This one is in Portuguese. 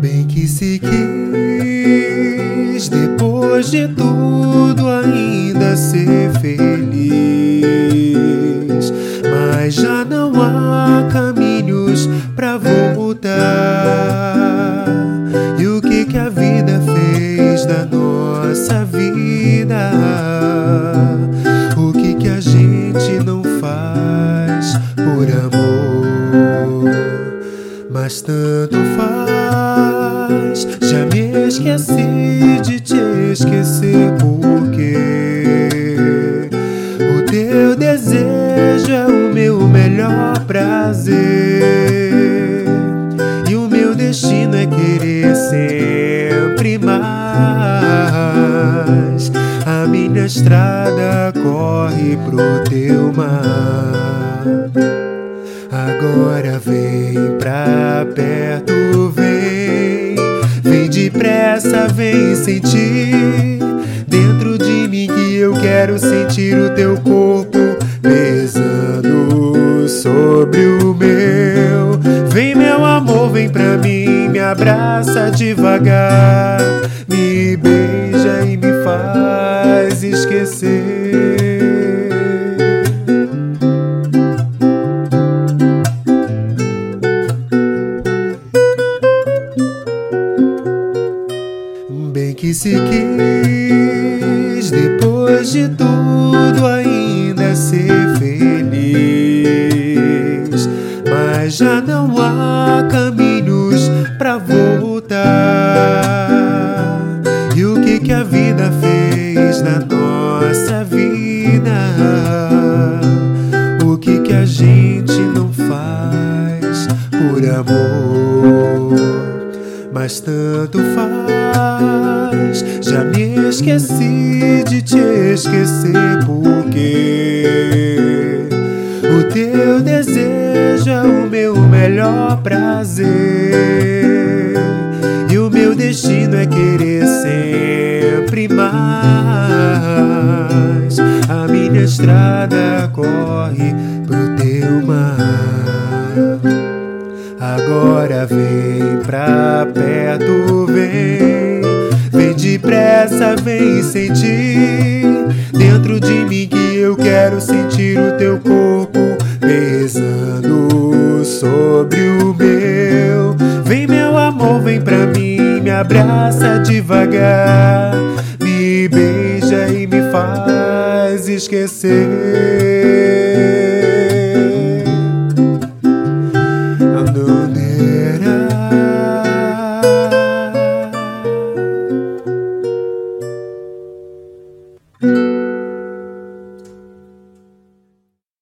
Bem que se quis, depois de tudo, ainda ser feliz. Mas já não há caminhos faz por amor? Mas tanto faz, já me esqueci de te esquecer porque o teu desejo é o meu melhor prazer e o meu destino é querer sempre mais. A estrada corre pro teu mar. Agora vem pra perto, vem, vem depressa, vem sentir dentro de mim que eu quero sentir o teu corpo pesando sobre o meu. Vem, meu amor, vem pra mim, me abraça devagar, me beija e me faz esquecer. Bem que se quis, depois de tudo, ainda ser feliz. Mas já não há caminhos pra voltar. E o que que a vida fez mas tanto faz. Já me esqueci de te esquecer, porque o teu desejo é o meu melhor prazer, e o meu destino é querer sempre mais. A minha estrada corre vem, vem depressa, vem sentir dentro de mim que eu quero sentir o teu corpo pesando sobre o meu. Vem, meu amor, vem pra mim, me abraça devagar, me beija e me faz esquecer.